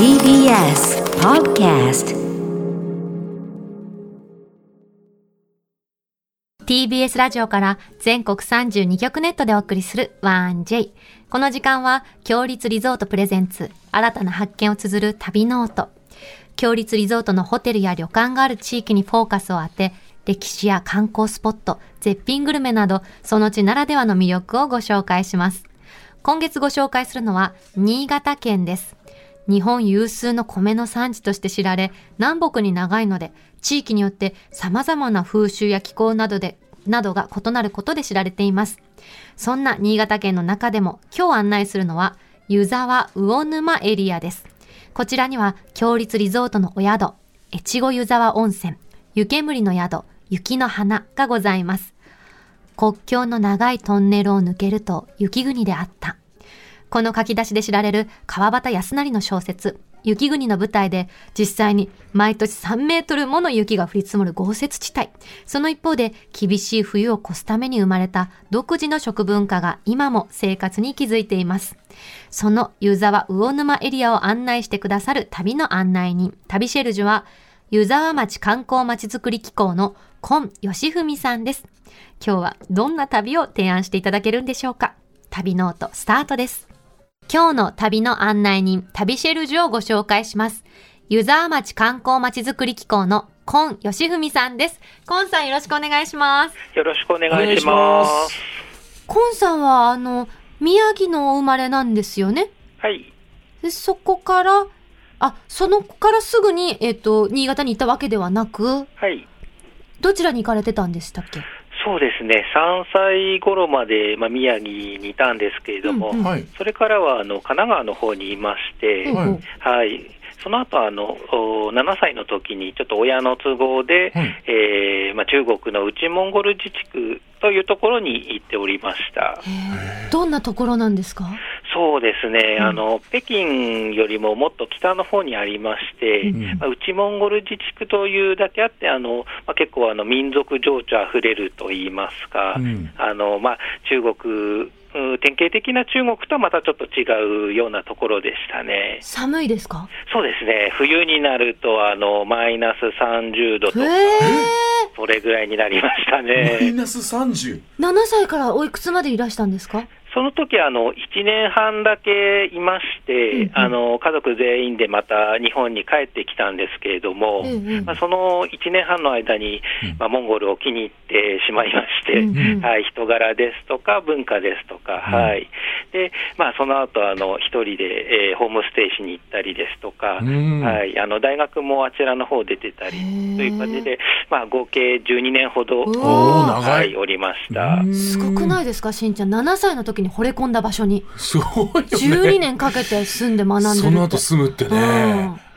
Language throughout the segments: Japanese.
TBS Podcast TBS ラジオから全国32局ネットでお送りする 1J。この時間は、共立リゾートプレゼンツ、新たな発見を綴る旅ノート。共立リゾートのホテルや旅館がある地域にフォーカスを当て、歴史や観光スポット、絶品グルメなど、その地ならではの魅力をご紹介します。今月ご紹介するのは、新潟県です。日本有数の米の産地として知られ、南北に長いので、地域によって様々な風習や気候などで、などが異なることで知られています。そんな新潟県の中でも、今日案内するのは、湯沢魚沼エリアです。こちらには、強立リゾートのお宿、越後湯沢温泉、湯煙の宿、雪の花がございます。国境の長いトンネルを抜けると雪国であった。この書き出しで知られる川端康成の小説、雪国の舞台で実際に毎年3メートルもの雪が降り積もる豪雪地帯。その一方で厳しい冬を越すために生まれた独自の食文化が今も生活に築いています。その湯沢魚沼エリアを案内してくださる旅の案内人、旅シェルジュは湯沢町観光まちづくり機構の今義文さんです。今日はどんな旅を提案していただけるんでしょうか旅ノートスタートです。今日の旅の案内人、旅シェルジュをご紹介します。湯沢町観光まちづくり機構の今義文さんです。今さんよろしくお願いします。よろしくお願いしま。ます今さんは、あの、宮城のお生まれなんですよね？はい。でそこから、あ、その子からすぐに、えっ、と、新潟に行ったわけではなく、はい。どちらに行かれてたんでしたっけ？そうですね。3歳頃まで、まあ、宮城にいたんですけれども、うん。それからはあの神奈川の方にいまして、はい。その後あのお7歳の時にちょっと親の都合で、はいえーまあ、中国の内モンゴル自治区というところに行っておりました。どんなところなんですか？そうですね、うん。あの北京よりももっと北の方にありまして、うん。まあ、内モンゴル自治区というだけあって、あのまあ、結構あの民族情緒あふれるといいますか、うん。あのまあ、中国、うん典型的な中国とはまたちょっと違うようなところでしたね。寒いですか？そうですね、冬になるとあのマイナス30度とへか、え。それぐらいになりましたマイね。ナス30。7歳からおいくつまでいらしたんですか？その時あの1年半だけいまして、うんうん。あの家族全員でまた日本に帰ってきたんですけれども、うんうん。まあ、その1年半の間に、うん。まあ、モンゴルを気に入ってしまいまして、うんうん。はい、人柄ですとか文化ですとか、うん。はい。でまあ、その後あの一人で、えーホームステイしに行ったりですとか、うん。はい、あの大学もあちらの方出てたりという感じで、まあ、合計12年ほど、はいい、おりました。うん。すごくないですか？しんちゃん。7歳の時に惚れ込んだ場所に。すごいよね。12年かけて住んで学んでるって。その後住むってね。うん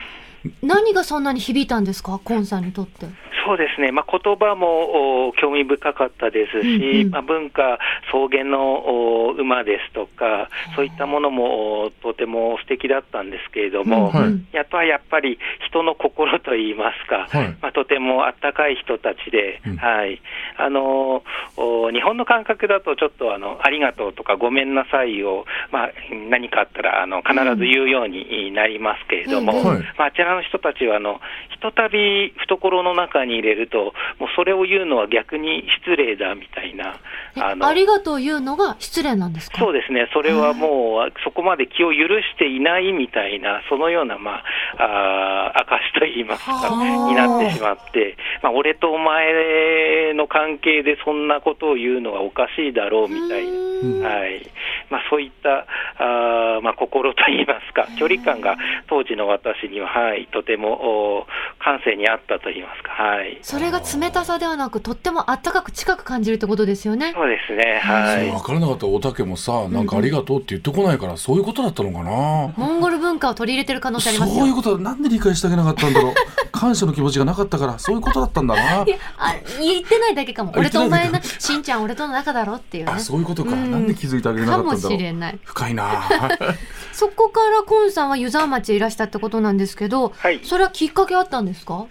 何がそんなに響いたんですかコンさんにとって？そうですね、まあ、言葉もお興味深かったですし、うんうん。まあ、文化、草原のお馬ですとか、そういったものもおとても素敵だったんですけれども、はいうん。やっぱりやっぱり人の心といいますか、はい。まあ、とてもあったかい人たちで、うん。はい。あのお日本の感覚だと、ちょっとあのありがとうとかごめんなさいを、まあ、何かあったらあの必ず言うようになりますけれども、うんはい。まあ、あちらの人たちはあの、ひとたび懐の中に入れると、もうそれを言うのは逆に失礼だみたいな、えあのありがとう言うのが失礼なんですか？そうですね、それはもう、そこまで気を許していないみたいな、そのような、まあ、あー証といいますか、はあ。になってしまって、まあ、俺とお前の関係でそんなことを言うのはおかしいだろうみたいな。うん。はい。まあ、そういったあー、まあ、心といいますか、距離感が当時の私には、はい、とてもお感性にあったといいますか、はい、それが冷たさではなく、とってもあったかく近く感じるってことですよね。そうですね、はい。分からなかったおたけもさ、なんかありがとうって言ってこないから、そういうことだったのかな。モンゴル文化を取り入れてる可能性ありますよ。そういうことだ。なんで理解してあげなかったんだろう感謝の気持ちがなかったからそういうことだったんだな。いやあ言ってないだけかも。あ俺とお前な、言ってないだけしんちゃん俺との仲だろっていうね。あそういうことか、うん。なんで気づいてあげれなかったんだろう。しれない。深いな。そこからコンさんは湯沢町へいらしたってことなんですけど、はい。それはきっかけあったんですか？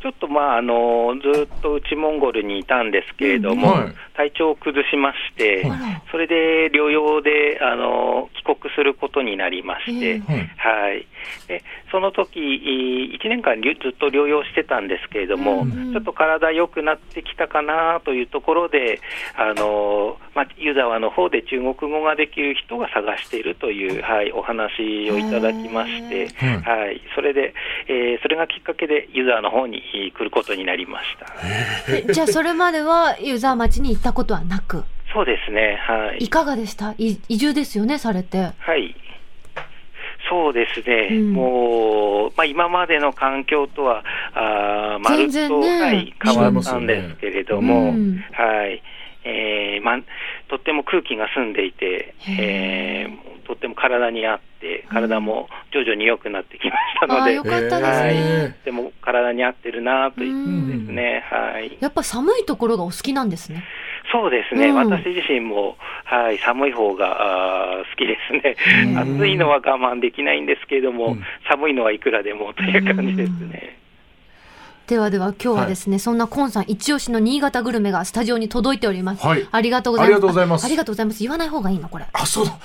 ちょっとまああのずっと内モンゴルにいたんですけれども、うん。はい。体調を崩しまして、あらそれで療養であの帰国することになりまして、ええはい。はい、でその時1年間りゅずっと療養してたんですけれども、うんちょっと体良くなってきたかなというところで、あのまあ、湯沢の方で中国語ができる人が探しているという、はい、お話をいただきまして、はい、それで、えーそれがきっかけで湯沢の方にえー来ることになりました。えじゃあそれまでは湯沢町に行ったことはなく、そうですね、はいい。かがでした？い移住ですよね、されて。はい。そうですね、うん。もう、まあ、今までの環境とは、あーまるっと、ねはい、変わったんですけれども、うん。はい。えーまあ、とっても空気が澄んでいて、えーとっても体に合って、体も徐々に良くなってきましたので、よかったですはい。ね。でも体に合ってるなというですね、はい。やっぱ寒いところがお好きなんですね。そうですね、うん。私自身も、はい、寒い方があー好きですね、うん。暑いのは我慢できないんですけれども、うん。寒いのはいくらでもという感じですね。ではでは今日はですね、そんなコンさん一押しの新潟グルメがスタジオに届いております。はい。ありがとうございます。ありがとうございます。あありがとうございます。言わない方がいいのこれ。あそう。だ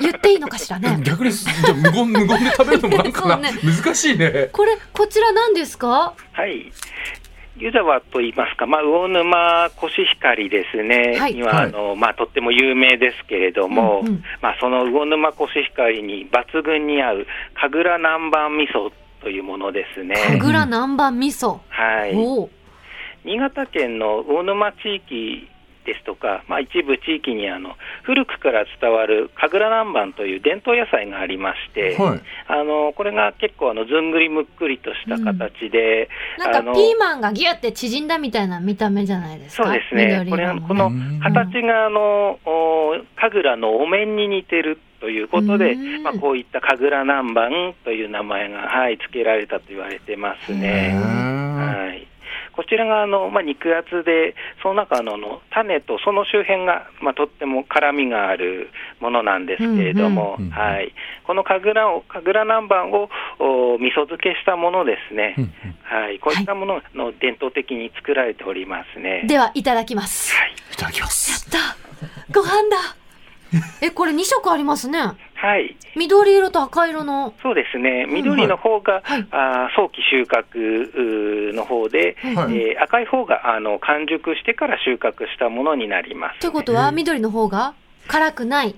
言っていいのかしらね。逆にじゃあ無言無言で食べるのもなんか ね。難しいね。これ、こちら何ですか？はい湯沢といいますか、まあ、魚沼コシヒカリですね、はいにはあのまあ、とっても有名ですけれども、うんうんまあ、その魚沼コシヒカリに抜群に合う神楽南蛮味噌というものですね。神楽南蛮味噌。はい。新潟県の魚沼地域ですとか、まあ、一部地域にあの古くから伝わる神楽南蛮という伝統野菜がありまして、はい。あのこれが結構あのずんぐりむっくりとした形で、なんかあのピーマンがギュって縮んだみたいな見た目じゃないですか？そうですね、緑これこのうん。形があのお神楽のお面に似てるということでうん、まあ、こういった神楽南蛮という名前が、はい、付けられたと言われてますへね。ー。はい、こちらがあの、まあ、肉厚で、その中のあの種とその周辺が、まあ、とっても辛みがあるものなんですけれども、うんうんはい、この神楽を神楽南蛮をお味噌漬けしたものですね、うんうん。はい、こういったものの伝統的に作られておりますね。では、いただきます。いただきます。やった。ご飯だ え、これ2色ありますね。はい緑色と赤色の。そうですね、緑の方が、はいあー早期収穫の方で、はいえー赤い方があの完熟してから収穫したものになります。ということは、緑の方が辛くない。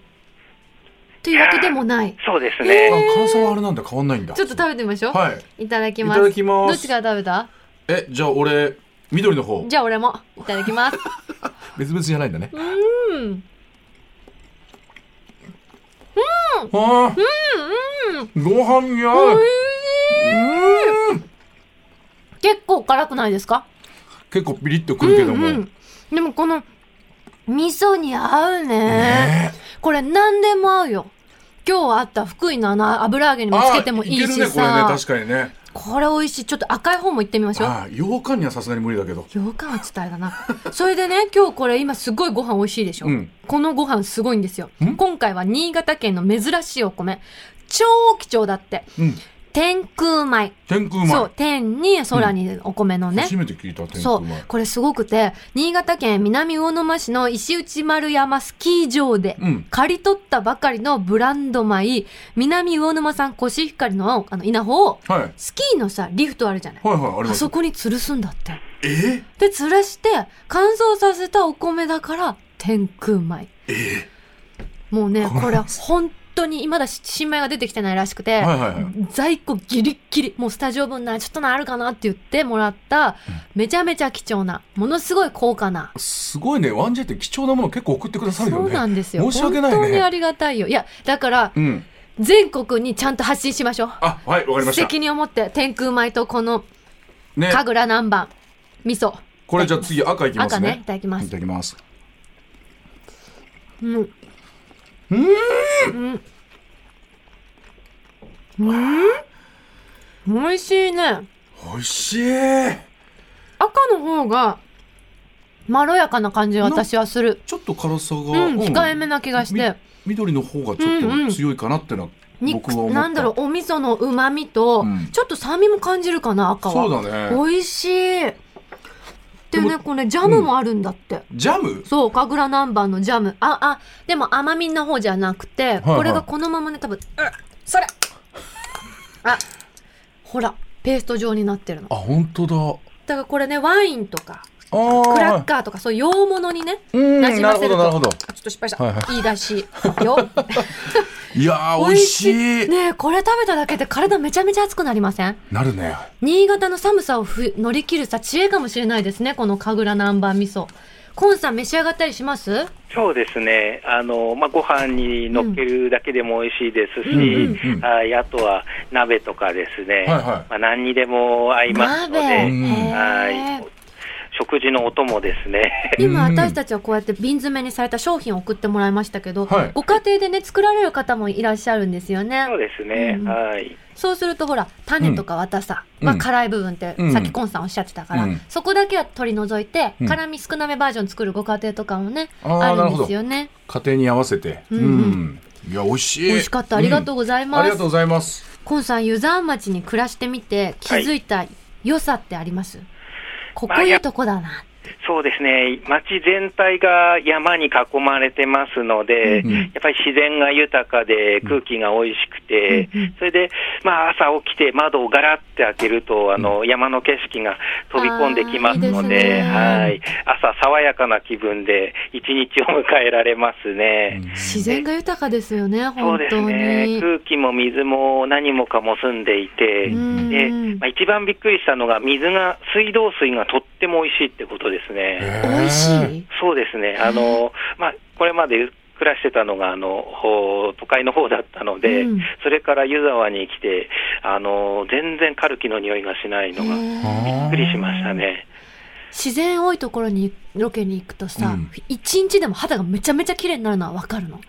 というわけでもない。そうですあね。辛さはあれなんだ変わんないんだちょっと食べてみましょう。はいいただきます。いただきますどっちから食べた？えじゃあ俺緑の方じゃあ俺も。いただきます。別々じゃないんだねうん。あーご飯に合ううん。結構辛くないですか？結構ピリッとくるけども、うんうん。でもこの、味噌に合うね。ね。これ何でも合うよ。今日あった福井のあの油揚げにもつけてもいいしあーけるねこれね。さ。確かにねこれ美味しい。ちょっと赤い方もいってみましょう。羊羹にはさすがに無理だけど羊羹はちょっとあれだな。それでね、今日これ今すごいご飯美味しいでしょ。うんこのご飯すごいんですよん。今回は新潟県の珍しいお米。超貴重だって。うん天空米。天空米そう、天に空にお米のね。初めて聞いた天そう空米。これすごくて、新潟県南魚沼市の石内丸山スキー場で、うん刈り取ったばかりのブランド米、南魚沼産コシヒカリのあの稲穂を、はいスキーのさ、リフトあるじゃない。はいはいありますあそこに吊るすんだって。え？で、吊らして、乾燥させたお米だから、天空米。え？もうね、これこれ本当に、まだ新米が出てきてないらしくて、はいはいはい在庫ギリッギリ、もうスタジオ分ならちょっとなあるかなって言ってもらった、めちゃめちゃ貴重な、ものすごい高価な。すごいねワンジェって貴重なもの結構送ってくださるよねそうなんですよ。申し訳ないね本当にありがたいよ。いや、だから、うん全国にちゃんと発信しましょう。あはいわかりました責任を持って、天空米とこの、ね神楽南蛮、味噌。これじゃあ次赤いきますね赤ねいただきますいただきますうん。うん。うん。うん美味しいね。美味しい赤の方が、まろやかな感じが私はする。ちょっと辛さが、うん、控えめな気がして。み緑の方がちょっと強いかなってのは肉僕は思ったなんだろうお味噌の旨味と、うん。ちょっと酸味も感じるかな赤は。そうだね。美味しいでねこれジャムもあるんだって、ジャムそう神楽南蛮のジャムああでも甘みの方じゃなくて、これがこのままね多分うんそれあほらペースト状になってるのあ本当だだからこれねワインとかクラッカーとかそういう洋物にねなじませるとなるほどなるほどちょっと失敗した、はいはいいいだしよいやー美味しい。ねえこれ食べただけで体めちゃめちゃ熱くなりません？なるね。新潟の寒さをふ乗り切るさ知恵かもしれないですねこの神楽南蛮味噌。コンさん召し上がったりします？そうですね、あのまあ、ご飯に乗っけるだけでも美味しいですし、うん。うんうんはいあとは鍋とかですね、はいはい。まあ、何にでも合いますの鍋。で、うん。はい食事のお供ですね。今うん。私たちはこうやって瓶詰めにされた商品を送ってもらいましたけど、はい。ご家庭でね作られる方もいらっしゃるんですよね。そうですね、うんはい。そうするとほら種とか綿さ、うん。うんまあ辛い部分って、うん。さっきコンさんおっしゃってたから、うん。そこだけは取り除いて、うん。辛み少なめバージョン作るご家庭とかもねあるんですよね。家庭に合わせて。うんうん。いや美味しい。美味しかった。ありがとうございます、ありがとうございます。コンさん湯沢町に暮らしてみて気づいた良さってあります、ここいいとこだな、そうですね、町全体が山に囲まれてますので、うんやっぱり自然が豊かで、空気が美味しくて、うんうん。それで、まあ、朝起きて窓をガラッて開けると、あの山の景色が飛び込んできますのあーいいで、はい、朝、爽やかな気分で一日を迎えられますね。自然が豊かですよねそうです本当ね。に、空気も水も何もかも澄んでいて、うん。でまあ、一番びっくりしたのが、水が、水道水がとっても美味しいってことですね。美味しい？そうですね、あのまあ、これまで暮らしてたのがあのほう都会の方だったので、うん。それから湯沢に来て、あの全然カルキの匂いがしないのがびっくりしましたね。自然多いところにロケに行くとさ、うん。一日でも肌がめちゃめちゃ綺麗になるのは分かるの？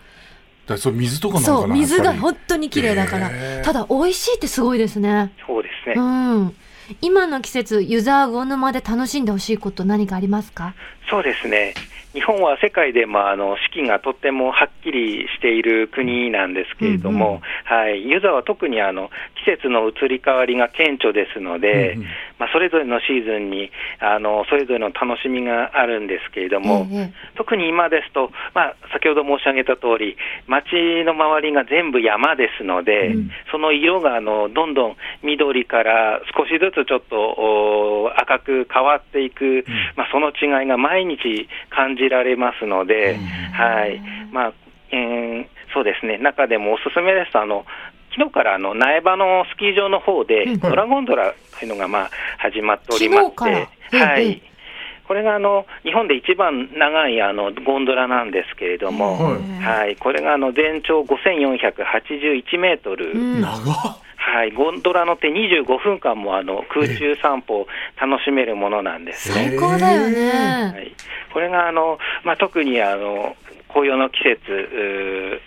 だそれ水とかなのそう水が本当に綺麗だから。へー。ただ美味しいってすごいですね。そうですね、うん今の季節湯沢魚沼で楽しんでほしいこと何かありますか？そうですね。日本は世界でもあの四季がとってもはっきりしている国なんですけれども、はい、湯沢は特にあの季節の移り変わりが顕著ですので、うんうん。まあ、それぞれのシーズンにあのそれぞれの楽しみがあるんですけれども、ええ特に今ですと、まあ、先ほど申し上げた通り、町の周りが全部山ですので、うん。その色があのどんどん緑から少しずつちょっとお赤く変わっていく、まあ、その違いが毎日感じられますので、はい。まあえーそうですね、中でもおすすめですとあの昨日からあの苗場のスキー場の方で、うんドラゴンドラというのがまあ始まっておりまして、はええい、これがあの日本で一番長いあのゴンドラなんですけれども、はいはい、これがあの全長5481メートル、うん。長っはい、ゴンドラ乗って25分間もあの空中散歩を楽しめるものなんですね。最高だよはねい、これがあの、まあ、特にあの紅葉の季節、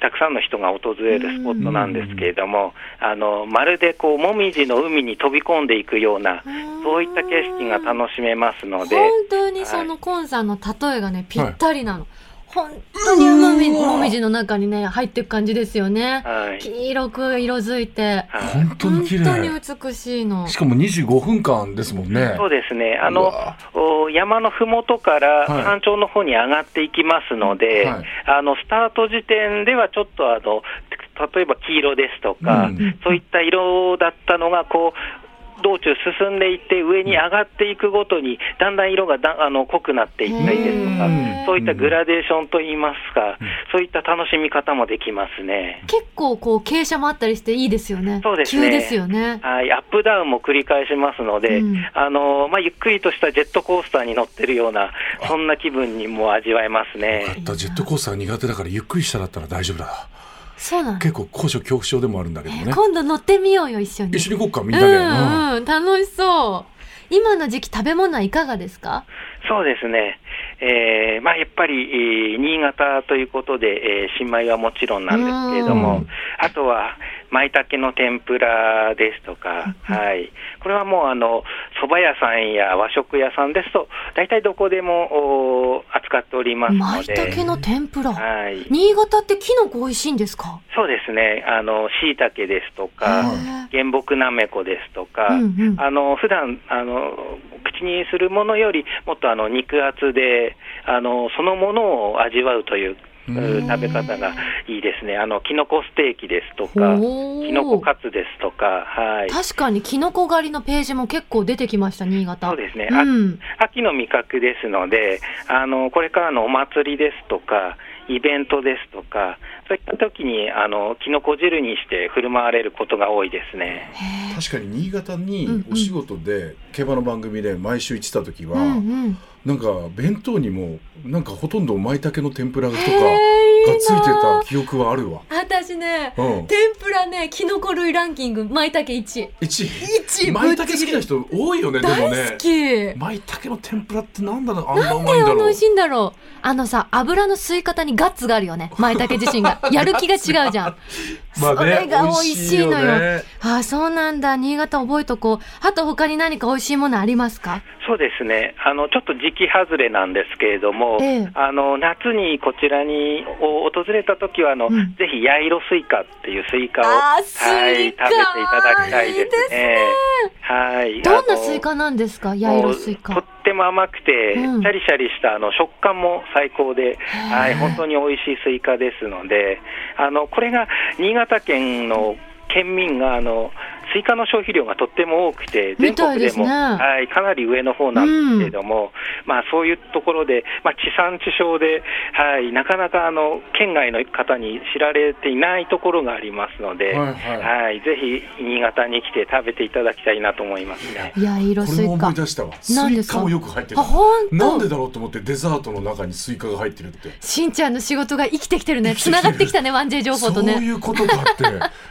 たくさんの人が訪れるスポットなんですけれども、あのまるでこうもみじの海に飛び込んでいくような、そういった景色が楽しめますので、本当にそのコンさんの例えがねぴったりなの、本当にもみもみじの中にね入っていく感じですよね、はい。黄色く色づいて。はい。本当に綺本当に麗美しいの。しかも25分間ですもんね。そうですね、あの山のふもとからはい。山頂の方に上がっていきますので、はい。あのスタート時点ではちょっとあの例えば黄色ですとか、うん。そういった色だったのがこう道中進んでいって上に上がっていくごとにだんだん色がだあの濃くなっていったりですとかそういったグラデーションといいますか、そういった楽しみ方もできますね。結構こう傾斜もあったりしていいですよね。そうですね。急ですよね。はい、アップダウンも繰り返しますので、うん。あのまあ、ゆっくりとしたジェットコースターに乗ってるような、そんな気分にも味わえますね。だジェットコースター苦手だからゆっくりしただったら大丈夫だそうなの、結構高所恐怖症でもあるんだけどね。今度乗ってみようよ一緒に。一緒に行こうかみんなで、うんうん。楽しそう。今の時期食べ物はいかがですか？そうですね、えーまあ、やっぱり、えー新潟ということで、えー新米はもちろんなんですけれども、うん。あとは、舞茸の天ぷらですとか、はい。これはもう、あの、蕎麦屋さんや和食屋さんですと、大体どこでもお扱っておりますの舞で。茸の天ぷら。はい。新潟ってキノコ美味しいんですか？そうですね。あの、椎茸ですとか、原木なめこですとか、うんうんあの、普段、あの、口にするものよりもっとあの、肉厚で、あの、そのものを味わうという、うん食べ方がいいですね。あの、キノコステーキですとか、キノコカツですとか、はい。確かにキノコ狩りのページも結構出てきました、新潟。そうですねうん。秋の味覚ですので、あの、これからのお祭りですとか、イベントですとか、そういった時に、あの、キノコ汁にして振る舞われることが多いですね。確かに新潟にお仕事で競馬の番組で毎週行ってた時は、うんうん。なんか弁当にもなんかほとんど舞茸の天ぷらとかがついてた記憶はあるわ。私ね、うん。天ぷらね、キノコ類ランキング、舞茸1位。一一位舞茸好きな人多いよねでも大ね好。き。舞茸の天ぷらってなんだろうあんなうまいんだろうであの美味し。いんだろう。あのさ、油の吸い方にガッツがあるよね。舞茸自身が。やる気が違うじゃん。それが美味しいのよ。ねああ、そうなんだ。新潟覚えとこう。あと他に何か美味しいものありますか？そうですね。あの、ちょっと時期外れなんですけれども、ええあの、夏にこちらにお訪れた時は、あの、うんぜひ、八色スイカっていうスイカを、はい、食べていただきたいですね。いいですねはい。どんなスイカなんですか？八色スイカと。っても甘くて、うんシャリシャリしたあの食感も最高で、はい、本当に美味しいスイカですので、あのこれが新潟県の県民があのスイカの消費量がとっても多くて、全国ですも、はい、かなり上の方なんですけれども、まあ、そういうところで、まあ、地産地消で、はい、なかなかあの県外の方に知られていないところがありますので、はいははいぜひ新潟に来て食べていただきたいなと思いますね。八色これもスイカ。思い出したわ。ス何ですか？イカもよく入ってるなんでとだろうと思ってデザートの中にスイカが入ってるって。しんちゃんの仕事が生きてきてるね。繋がってきたね、ワンジェイ情報とそうね。いうことかって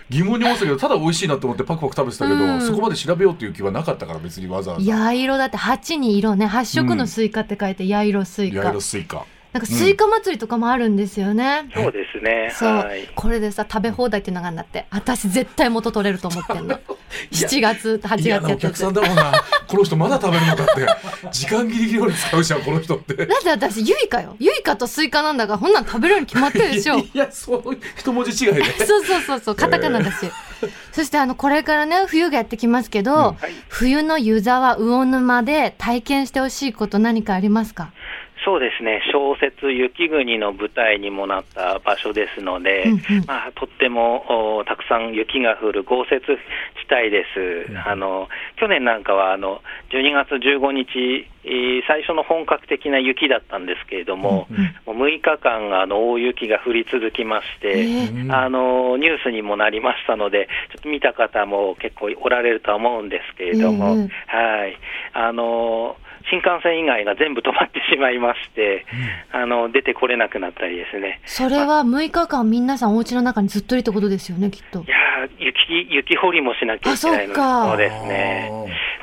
疑問に思ってたけどただ美味しいなと思ってパクパク食べてたけど、うん。そこまで調べようっていう気はなかったから別にわざわざ。八色だって8に色ね。8色のスイカって書いて八色スイカ。八色スイカ。なんかスイカ祭りとかもあるんですよね。そうですね。そう、はい。これでさ食べ放題っていうのがあるんだって私絶対元取れると思ってんの。7月8月やってお客さんだもんな。この人まだ食べるのかって 時間ギリギリまで使うじゃんこの人って。だって私ゆいかよ。ゆいかとスイカなんだからほんなん食べれるに決まってるでしょ。いやそう一文字違いで。そうそうそうそう。カタカナだし、そしてあのこれからね冬がやってきますけど、はい。冬の湯沢魚沼で体験してほしいこと何かありますか？そうですね。小説雪国の舞台にもなった場所ですので、うんうん。まあ、とってもおたくさん雪が降る豪雪地帯です。あの、去年なんかは、あの、12月15日、えー最初の本格的な雪だったんですけれども、もう6日間、あの、大雪が降り続きまして、えー。あのニュースにもなりましたので、ちょっと見た方も結構おられるとは思うんですけれども、えはい、あの新幹線以外が全部止まってしまいまして、あの出てこれなくなったりですね。それは6日間皆さんお家の中にずっといるってことですよねきっといやー雪雪掘りもしなきゃいけないのそうですね。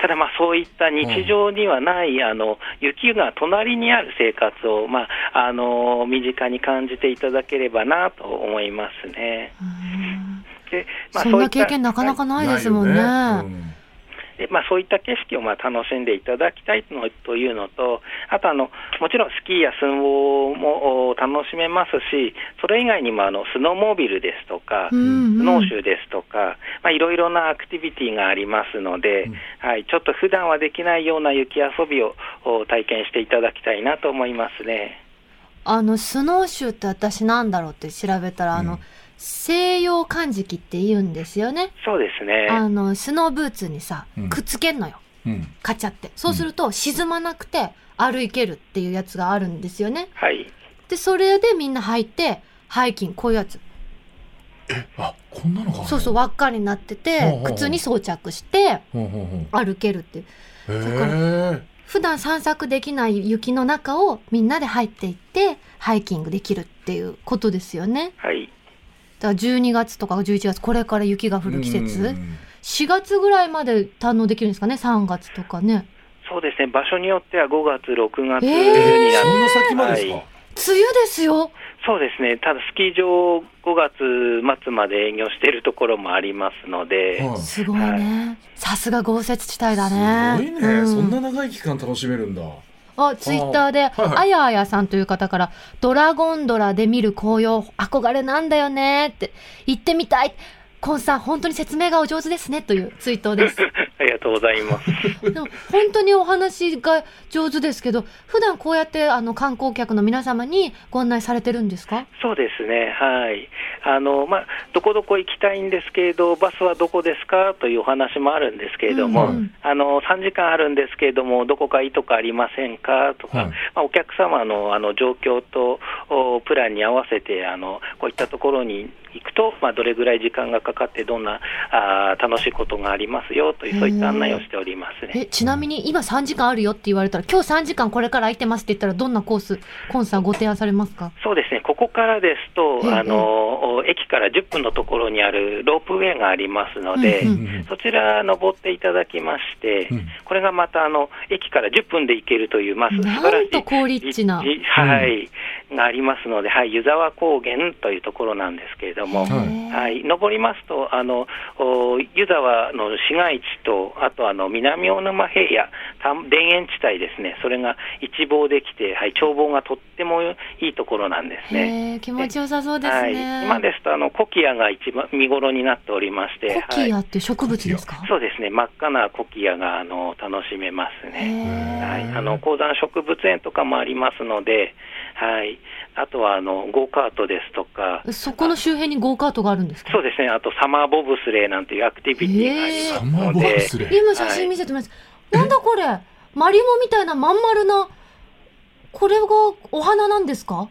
ただ、まあ、そういった日常にはない、あの雪が隣にある生活を、まああの身近に感じていただければなと思いますね。うんでまあ、そんな経験なかなかないですもんね。ないでまあ、そういった景色をまあ楽しんでいただきたいのというのと、あとあの、もちろんスキーやスノーもお楽しめますし、それ以外にもあのスノーモービルですとか、うんうん。スノーシューですとか、まあ、いろいろなアクティビティがありますので、はい、ちょっと普段はできないような雪遊びをお体験していただきたいなと思いますね。あのスノーシューって私なんだろうって調べたら、あの西洋漢字って言うんですよね。そうですね。あのスノーブーツにさうんくっつけんのよ、うんカチャって。そうすると沈まなくて歩けるっていうやつがあるんですよね。はい。でそれでみんな履いてハイキングこういうやつあこんなのがあるの？そうそう輪っかになっててほうほうほう靴に装着してほうほうほ歩けるっていうへえ普段散策できない雪の中をみんなで入っていってハイキングできるっていうことですよね。はい。だから12月とか11月これから雪が降る季節。うん。4月ぐらいまで堪能できるんですかね？3月とかね。そうですね。場所によっては5月、6月にえー。なって、そんな先までですか、はい。梅雨ですよ。そうですね、ただスキー場5月末まで営業しているところもありますので、はい。すごいね。さすが豪雪地帯だね。すごいね、うん。そんな長い期間楽しめるんだ。あ、ツイッターで、はいはいあやあやさんという方から、ドラゴンドラで見る紅葉、憧れなんだよねって、行ってみたい。コンさん、本当に説明がお上手ですね、というツイートです。ありがとうございます。でも本当にお話が上手ですけど、普段こうやってあの観光客の皆様にご案内されてるんですか？そうですね、はい。あの、まあ、どこどこ行きたいんですけれど、バスはどこですかというお話もあるんですけれども、うんうんあの、3時間あるんですけれども、どこかいいとこありませんか？とか、はいまあ、お客様のあの状況とおプランに合わせて、あの、こういったところに行くと、まあ、どれぐらい時間がかかって、どんなあー楽しいことがありますよという、そういった案内をしておりますね。え、ちなみに今3時間あるよって言われたら、今日3時間これから空いてますって言ったら、どんなコース、コンさんご提案されますか？そうですね、ここからですと、ええあの駅から10分のところにあるロープウェイがありますので、そちら登っていただきまして、うん。これがまたあの駅から10分で行けるという、まあ、素晴らしいなんと好立地な。じはい、がありますので、はい、湯沢高原というところなんですけれども、はい、登りますと、あのお湯沢の市街地と、あとあの南大沼平野、た田園地帯ですね、それが一望できて、はい、眺望がとってもいいところなんですね。気持ちよさそうですはい、ね。今ですとあのコキアが一番見頃になっておりまして、コキアはい、って植物ですか？そうですね、真っ赤なコキアがあの楽しめますへね。はい、ーあの高山植物園とかもありますので、はい、あとはあのゴーカートですとか、そこの周辺にゴーカートがあるんですか？そうですね、あとサマーボブスレーなんていうアクティビティがありますサマーボので、ブスレー。今写真見せてます。なんだこれ？マリモみたいなまん丸な、これがお花なんですか？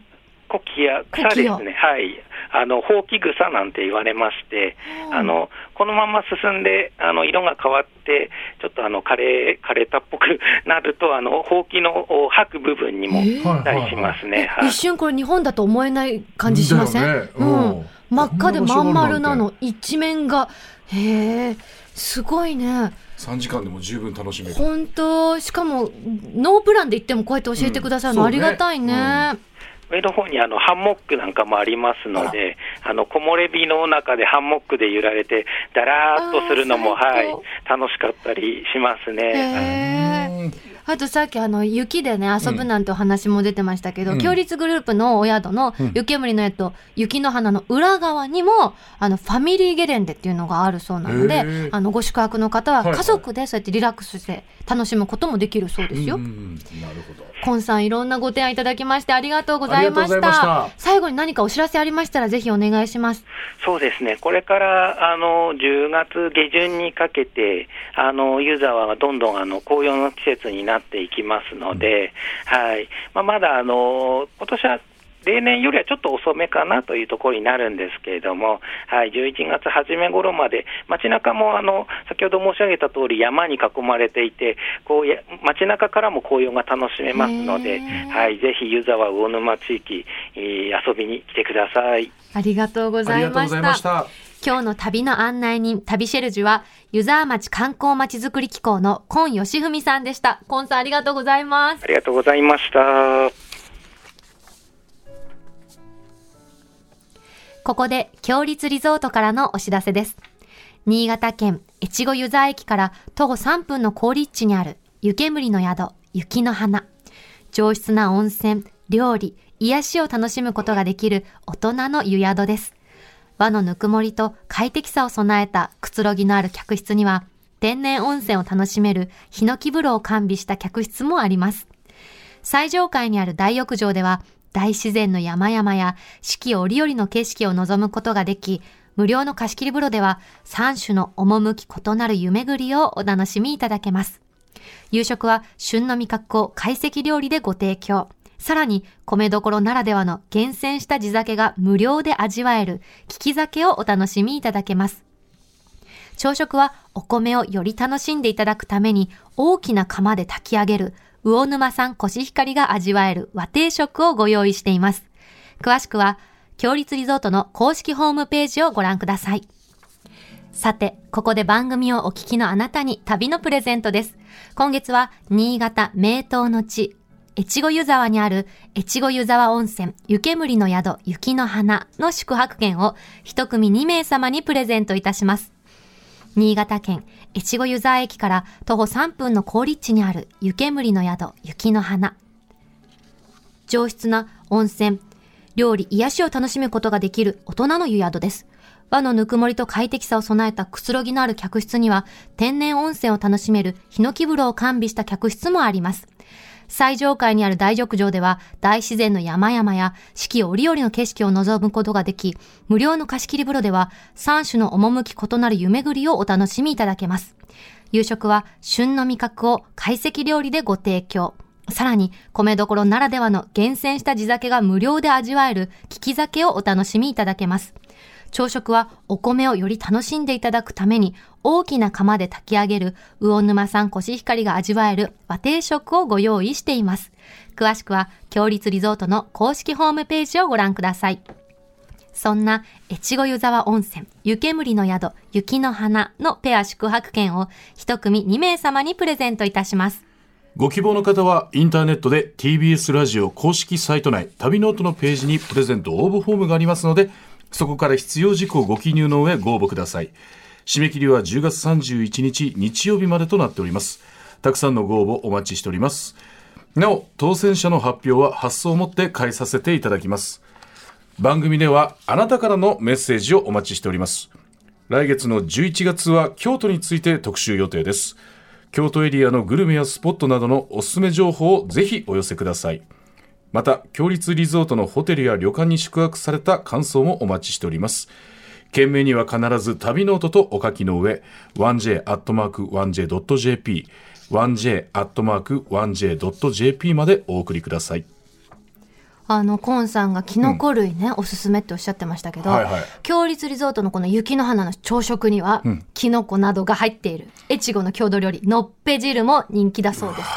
コキア、草ですね、はい、あのほうき草なんて言われまして、あのこのまま進んであの色が変わって、ちょっとあの枯れ枯れたっぽくなると、あのほうきのお吐く部分にもたりしますね。はい一瞬これ日本だと思えない感じしません、ね。ううん。ん。真っ赤でまん丸なの、一面が。へえ、すごいね。3時間でも十分楽しめる。本当。しかも、ノープランで行ってもこうやって教えてくださるの、うん。ありがたいね。そうね上の方にあのハンモックなんかもありますので、あの木漏れ日の中でハンモックで揺られて、だらーっとするのも、はい最、楽しかったりしますへね。あとさっきあの雪でね遊ぶなんてお話も出てましたけど、うん共立グループのお宿のうん湯煙の宿、雪の花の裏側にもあのファミリーゲレンデっていうのがあるそうなのであのご宿泊の方は家族でそうやってリラックスして楽しむこともできるそうですよ。うんなるほど。コンさんいろんなご提案いただきましてありがとうございましたした。最後に何かお知らせありましたらぜひお願いします。そうですね、これからあの10月下旬にかけて、あのユーザーはどんどんあの紅葉の季節になっていきますので、はいまあ、まだあの今年は例年よりはちょっと遅めかなというところになるんですけれども、はい、11月初め頃まで、街中もあの先ほど申し上げた通り、山に囲まれていて、こうや街中からも紅葉が楽しめますので、はい、ぜひ湯沢魚沼地域、えー遊びに来てください。ありがとうございまし。た。今日の旅の案内人、旅シェルジュは、湯沢町観光まちづくり機構の今義文さんでした。今さんありがとうございますあ。りがとうございました。ここで、強立リゾートからのお知らせです。新潟県越後湯沢駅から徒歩3分の高立地にある湯煙の宿、雪の花。上質な温泉、料理、癒しを楽しむことができる大人の湯宿です。和のぬくもりと快適さを備えたくつろぎのある客室には、天然温泉を楽しめるヒノキ風呂を完備した客室もあります。最上階にある大浴場では、大自然の山々や四季折々の景色を望むことができ、無料の貸し切り風呂では3種の趣異なる湯巡りをお楽しみいただけます。夕食は旬の味覚を懐石料理でご提供。さらに、米どころならではの厳選した地酒が無料で味わえる、利き酒をお楽しみいただけます。朝食はお米をより楽しんでいただくために大きな釜で炊き上げる魚沼産コシヒカリが味わえる和定食をご用意しています。詳しくは、強立リゾートの公式ホームページをご覧ください。さて、ここで番組をお聞きのあなたに旅のプレゼントです。今月は新潟名東の地、越後湯沢にある越後湯沢温泉湯煙の宿雪の花の宿泊券を一組2名様にプレゼントいたします。新潟県越後湯沢駅から徒歩3分の高立地にある湯煙の宿雪の花。上質な温泉、料理、癒しを楽しむことができる大人の湯宿です。和のぬくもりと快適さを備えたくつろぎのある客室には、天然温泉を楽しめるヒノキ風呂を完備した客室もあります。最上階にある大浴場では、大自然の山々や四季折々の景色を望むことができ、無料の貸し切り風呂では、3種の趣異なる湯巡りをお楽しみいただけます。夕食は、旬の味覚を懐石料理でご提供。さらに、米どころならではの厳選した地酒が無料で味わえる利き酒をお楽しみいただけます。朝食はお米をより楽しんでいただくために大きな釜で炊き上げる魚沼産コシヒカリが味わえる和定食をご用意しています。詳しくは、強立リゾートの公式ホームページをご覧ください。そんな越後湯沢温泉、湯煙の宿、雪の花のペア宿泊券を一組2名様にプレゼントいたします。ご希望の方はインターネットで TBS ラジオ公式サイト内旅ノートのページにプレゼント応募フォームがありますのでそこから必要事項ご記入の上ご応募ください。締め切りは10月31日日曜日までとなっております。たくさんのご応募お待ちしております。なお、当選者の発表は発送をもって代えさせていただきます。番組ではあなたからのメッセージをお待ちしております。来月の11月は京都について特集予定です。京都エリアのグルメやスポットなどのおすすめ情報をぜひお寄せください。また、共立リゾートのホテルや旅館に宿泊された感想もお待ちしております。件名には必ず旅ノートとお書きの上、1j.1j.jp、1j.1j.jp までお送りください。あの、コンさんがキノコ類ね、うん、おすすめっておっしゃってましたけど、はいはい、共立リゾートのこの雪の花の朝食には、うん、キノコなどが入っている、越後の郷土料理、のっぺ汁も人気だそうです。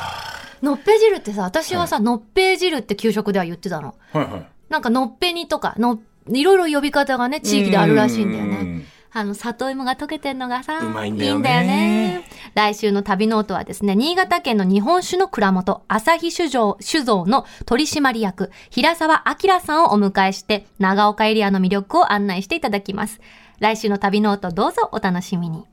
のっぺ汁ってさ、私はさ、はい、のっぺ汁って給食では言ってたの。はいはい、なんかのっぺ煮とか、の、いろいろ呼び方がね、地域であるらしいんだよね。あの、里芋が溶けてんのがさ、うまいんだよね。いいんだよね。来週の旅ノートはですね、新潟県の日本酒の蔵元、朝日酒造酒造の取締役、平沢明さんをお迎えして、長岡エリアの魅力を案内していただきます。来週の旅ノートどうぞお楽しみに。